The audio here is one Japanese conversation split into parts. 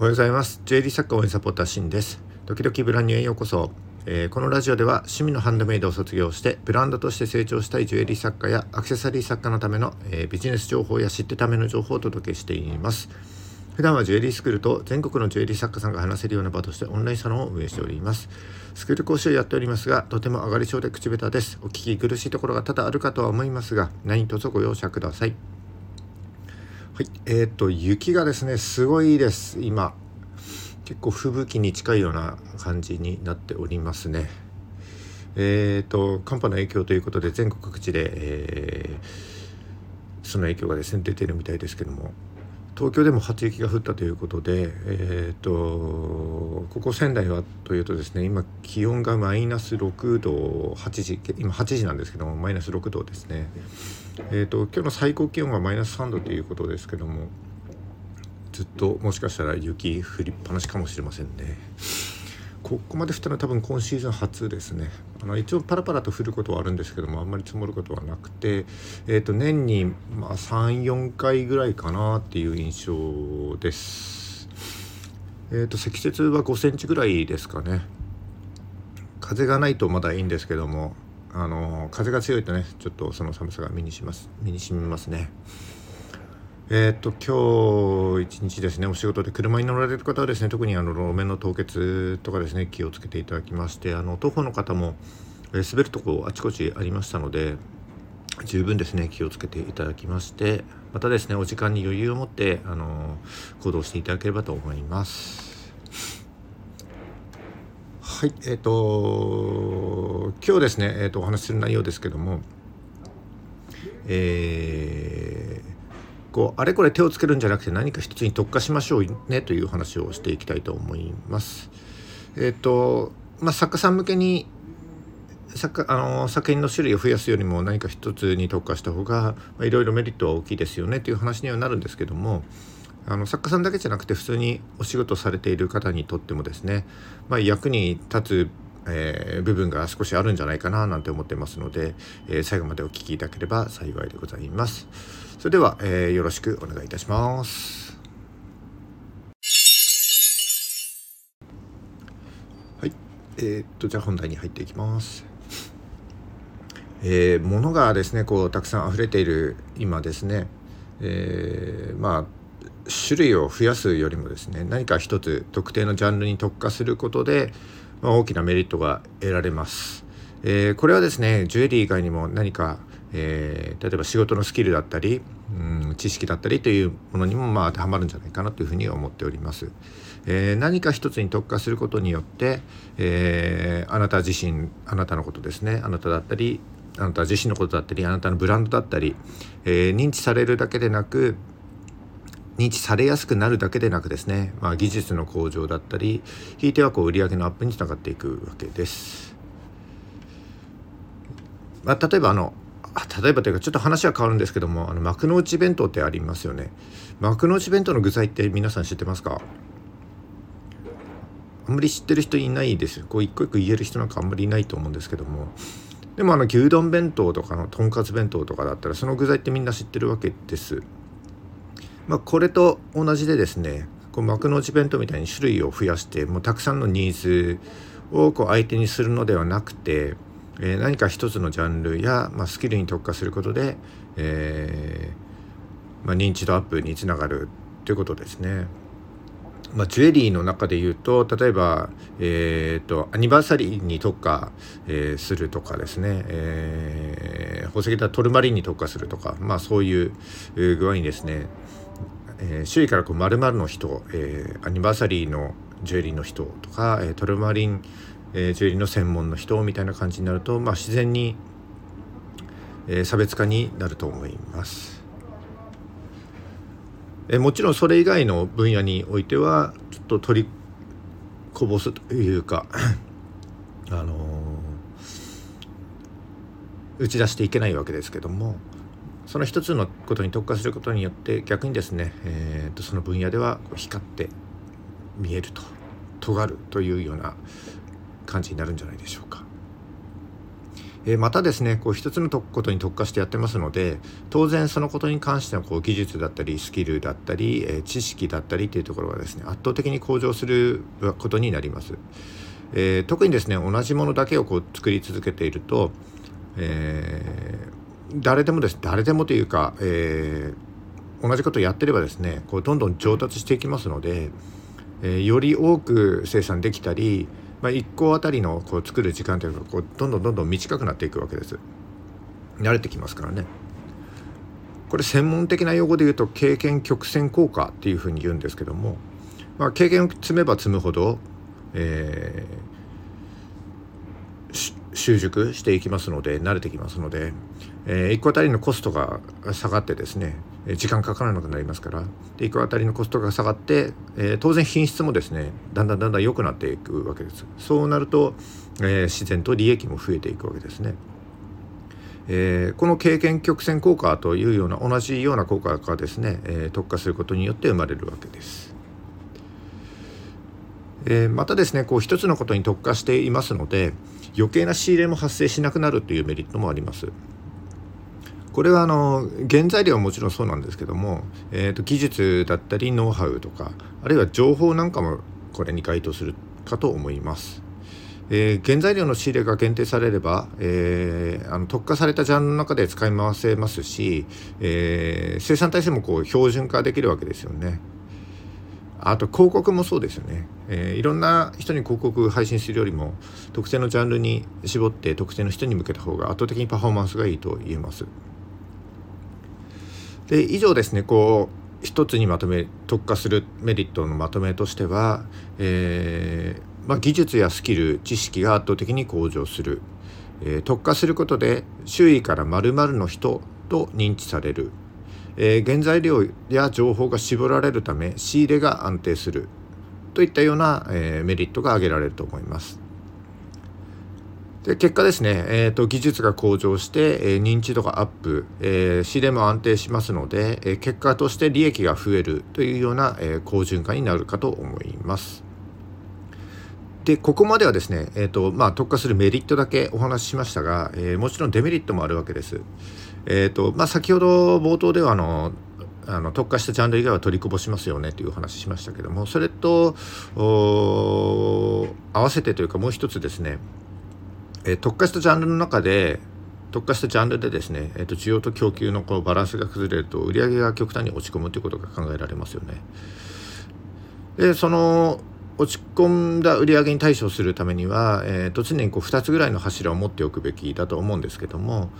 おはようございます。ジュエリー作家応援サポーターシンです。時々ブランニューへようこそ。えー、このラジオでは趣味のハンドメイドを卒業してブランドとして成長したいジュエリー作家やアクセサリー作家のための、えー、ビジネス情報や知ってための情報をお届けしています。普段はジュエリースクールと全国のジュエリー作家さんが話せるような場としてオンラインサロンを運営しております。スクール講師をやっておりますが、とても上がり症で口下手です。お聞き苦しいところが多々あるかとは思いますが、何卒ご容赦ください。はい、えー、と雪がですねすごいです。今。結構吹雪に近いような感じになっておりますね。えーと、寒波の影響ということで全国各地で、えー、その影響がですね出てるみたいですけども。東京でも初雪が降ったということで、えーと、ここ仙台はというとですね今気温がマイナス6度8時今8時なんですけどもマイナス6度ですね、えーと今日の最高気温はマイナス3度ということですけどもずっともしかしたら雪降りっぱなしかもしれませんね。ここまで降ったのは多分今シーズン初ですね。あの一応パラパラと降ることはあるんですけどもあんまり積もることはなくて、えー、と年に、まあ、34回ぐらいかなっていう印象です。えー、と積雪は5センチぐらいですかね。風がないとまだいいんですけどもあの風が強いとねちょっとその寒さが身にします身にしみますね。えー、っと今日一日ですねお仕事で車に乗られる方はですね特にあの路面の凍結とかですね気をつけていただきましてあの徒歩の方も、えー、滑るとこあちこちありましたので十分ですね気をつけていただきましてまたですねお時間に余裕を持ってあの行動していただければと思います。はいえー、っと今日ですね、えー、っとお話しする内容ですけどもえーこうあれこれ手をつけるんじゃなくて何か一つに特化しましょうねという話をしていきたいと思います。えっ、ー、とまあ、作家さん向けに作あの作品の種類を増やすよりも何か一つに特化した方がいろいろメリットは大きいですよねという話にはなるんですけどもあの作家さんだけじゃなくて普通にお仕事されている方にとってもですね、まあ、役に立つえー、部分が少しあるんじゃないかななんて思ってますので、えー、最後までお聴きいただければ幸いでございます。それでは、えー、よろしくお願いいたします。はい、えー、っとじゃあ本題に入っていきます。えー、物がですねこうたくさん溢れている今ですね、えー、まあ種類を増やすよりもですね何か一つ特定のジャンルに特化することで、まあ、大きなメリットが得られます。えー、これはですねジュエリー以外にも何か、えー、例えば仕事のスキルだったり、うん、知識だったりというものにもまあ当てはまるんじゃないかなというふうに思っております。えー、何か一つに特化することによって、えー、あなた自身あなたのことですねあなただったりあなた自身のことだったりあなたのブランドだったり、えー、認知されるだけでなく認知されやすくなるだけでなくですね、まあ、技術の向上だったりひいてはこう売上のアップにつながっていくわけです。まあ、例えばあの例えばというかちょっと話は変わるんですけどもあの幕の内弁当ってありますよね。幕の内弁当の具材って皆さん知ってますか？あんまり知ってる人いないです。こう一個一個言える人なんかあんまりいないと思うんですけども。でもあの牛丼弁当とかのとんかつ弁当とかだったらその具材ってみんな知ってるわけです。まあ、これと同じでですねこう幕の内弁当みたいに種類を増やしてもうたくさんのニーズをこう相手にするのではなくて、えー、何か一つのジャンルや、まあ、スキルに特化することで、えーまあ、認知度アップにつながるということですね。まあ、ジュエリーの中で言うと例えば、えーと、アニバーサリーに特化、えー、するとかですね、えー、宝石だトルマリンに特化するとか、まあ、そういう具合にですねえー、周囲からこう〇〇の人、えー、アニバーサリーのジュエリーの人とか、えー、トルマリン、えー、ジュエリーの専門の人みたいな感じになると、まあ、自然に、えー、差別化になると思います。えー、もちろんそれ以外の分野においてはちょっと取りこぼすというか あのー、打ち出していけないわけですけども、その一つのことに特化することによって逆にですね、えー、とその分野では光って見えると尖るというような感じになるんじゃないでしょうか。えまたですねこう一つのことに特化してやってますので当然そのことに関してのこう技術だったりスキルだったり、え知識だったりっていうところがですね圧倒的に向上することになります。えー、特にですね同じものだけをこう作り続けていると、えー、誰でもです誰でもというか、えー、同じことをやってればですねこうどんどん上達していきますので、え、より多く生産できたりまあ、1個あたりのこう作る時間というのがこうどんどんどんどん短くなっていくわけです。慣れてきますからね。これ専門的な用語で言うと経験曲線効果っていうふうに言うんですけども、まあ、経験を積めば積むほど、えー、習熟していきますので慣れてきますので、えー、1個あたりのコストが下がってですね時間かからなくなりますからで1個あたりのコストが下がって、えー、当然品質もですねだんだんだんだん良くなっていくわけですそうなると、えー、自然と利益も増えていくわけですね。えー、この経験曲線効果というような同じような効果がですね、えー、特化することによって生まれるわけです。えー、またですねこう一つのことに特化していますので余計な仕入れも発生しなくなるというメリットもあります。これはあの原材料はもちろんそうなんですけども、えー、と技術だったりノウハウとかあるいは情報なんかもこれに該当するかと思います。えー、原材料の仕入れが限定されれば、えー、あの特化されたジャンルの中で使い回せますし、えー、生産体制もこう標準化できるわけですよね。あと広告もそうですよね、えー、いろんな人に広告配信するよりも特定のジャンルに絞って特定の人に向けた方が圧倒的にパフォーマンスがいいと言えます。で以上ですねこう一つにまとめ特化するメリットのまとめとしては、えー、まあ、技術やスキル知識が圧倒的に向上する、えー、特化することで周囲から〇〇の人と認知される、えー、原材料や情報が絞られるため仕入れが安定する。といったような、えメリットが挙げられると思います。で結果ですね、えーと、技術が向上して、えー、認知度がアップ、えー、仕入れも安定しますので、えー、結果として利益が増えるというような、えー、好循環になるかと思います。でここまではですね、えーとまあ、特化するメリットだけお話ししましたが、えー、もちろんデメリットもあるわけです。えーとまあ、先ほど冒頭ではあのあの特化したジャンル以外は取りこぼしますよねという話しましたけどもそれと合わせてというかもう一つですねえー、特化したジャンルの中で特化したジャンルでですね、えーと、需要と供給のこのバランスが崩れると売上が極端に落ち込むということが考えられますよね。でその落ち込んだ売り上げに対処するためには、えーと、常にこう2つぐらいの柱を持っておくべきだと思うんですけども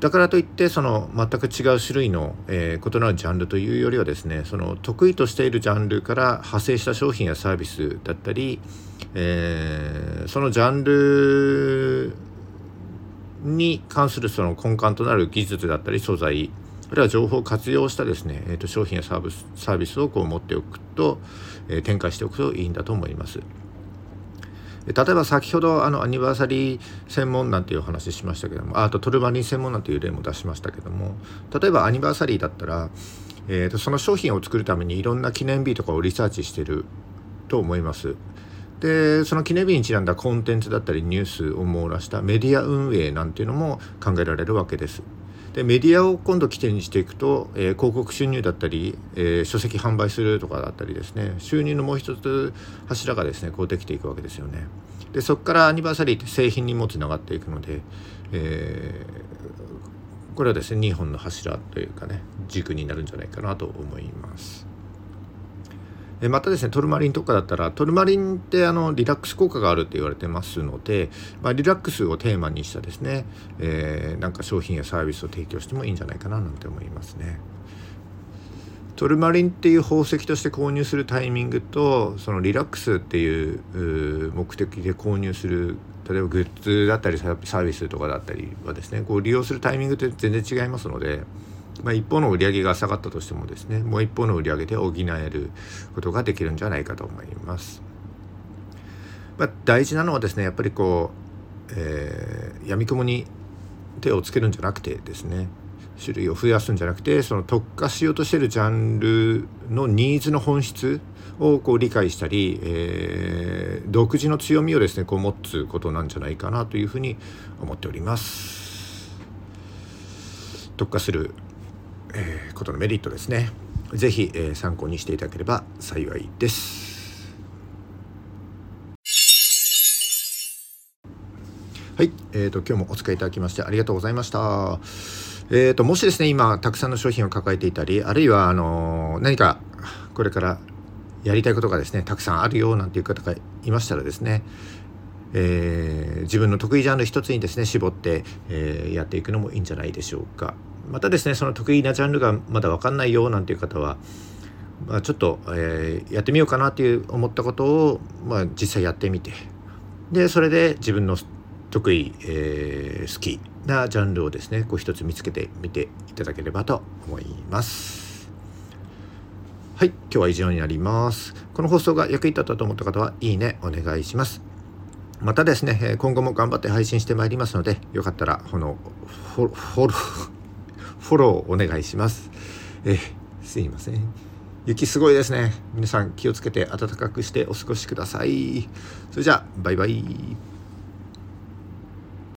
だからといってその全く違う種類の、えー、異なるジャンルというよりはですねその得意としているジャンルから派生した商品やサービスだったり、えー、そのジャンルに関するその根幹となる技術だったり素材あるいは情報を活用したですね、えー、と商品やサービスサービスをこう持っておくと、えー、展開しておくといいんだと思います。例えば先ほどあのアニバーサリー専門なんていうお話しましたけどもあとトルマリン専門なんていう例も出しましたけども例えばアニバーサリーだったら、えー、とその商品を作るためにいろんな記念日とかをリサーチしてると思います。でその記念日にちなんだコンテンツだったりニュースを網羅したメディア運営なんていうのも考えられるわけです。でメディアを今度起点にしていくと、えー、広告収入だったり、えー、書籍販売するとかだったりですね収入のもう一つ柱がですねこうできていくわけですよね。でそこからアニバーサリーって製品にもつながっていくので、えー、これはですね2本の柱というかね軸になるんじゃないかなと思います。またですねトルマリンとかだったらトルマリンってあのリラックス効果があるって言われてますので、まあ、リラックスをテーマにしたですね、えー、なんか商品やサービスを提供してもいいんじゃないかななんて思いますね。トルマリンっていう宝石として購入するタイミングとそのリラックスっていう目的で購入する例えばグッズだったりサービスとかだったりはですねこう利用するタイミングって全然違いますので。まあ、一方の売り上げが下がったとしてもですねもう一方の売り上げで補えることができるんじゃないかと思います。まあ、大事なのはですねやっぱりこう、えー、闇雲に手をつけるんじゃなくてですね、種類を増やすんじゃなくてその特化しようとしてるジャンルのニーズの本質をこう理解したり、えー、独自の強みをですねこう持つことなんじゃないかなというふうに思っております。特化する、えー、ことのメリットですね。ぜひ、えー、参考にしていただければ幸いです。はい、えーと、今日もお使いいただきましてありがとうございました。えーと、もしですね今たくさんの商品を抱えていたりあるいはあのー、何かこれからやりたいことがですねたくさんあるよなんていう方がいましたらですね、えー、自分の得意ジャンル一つにですね絞って、えー、やっていくのもいいんじゃないでしょうか。またですねその得意なジャンルがまだ分かんないよなんていう方は、まあ、ちょっと、えー、やってみようかなっていう思ったことを、まあ、実際やってみて。でそれで自分の得意、えー、好きなジャンルをですねこう一つ見つけてみていただければと思います。はい今日は以上になります。この放送が役に立ったと思った方はいいねお願いします。またですね今後も頑張って配信してまいりますのでよかったらこのフォローフォローお願いします。えすいません。雪すごいですね。皆さん気をつけて暖かくしてお過ごしください。それじゃあバイバイ。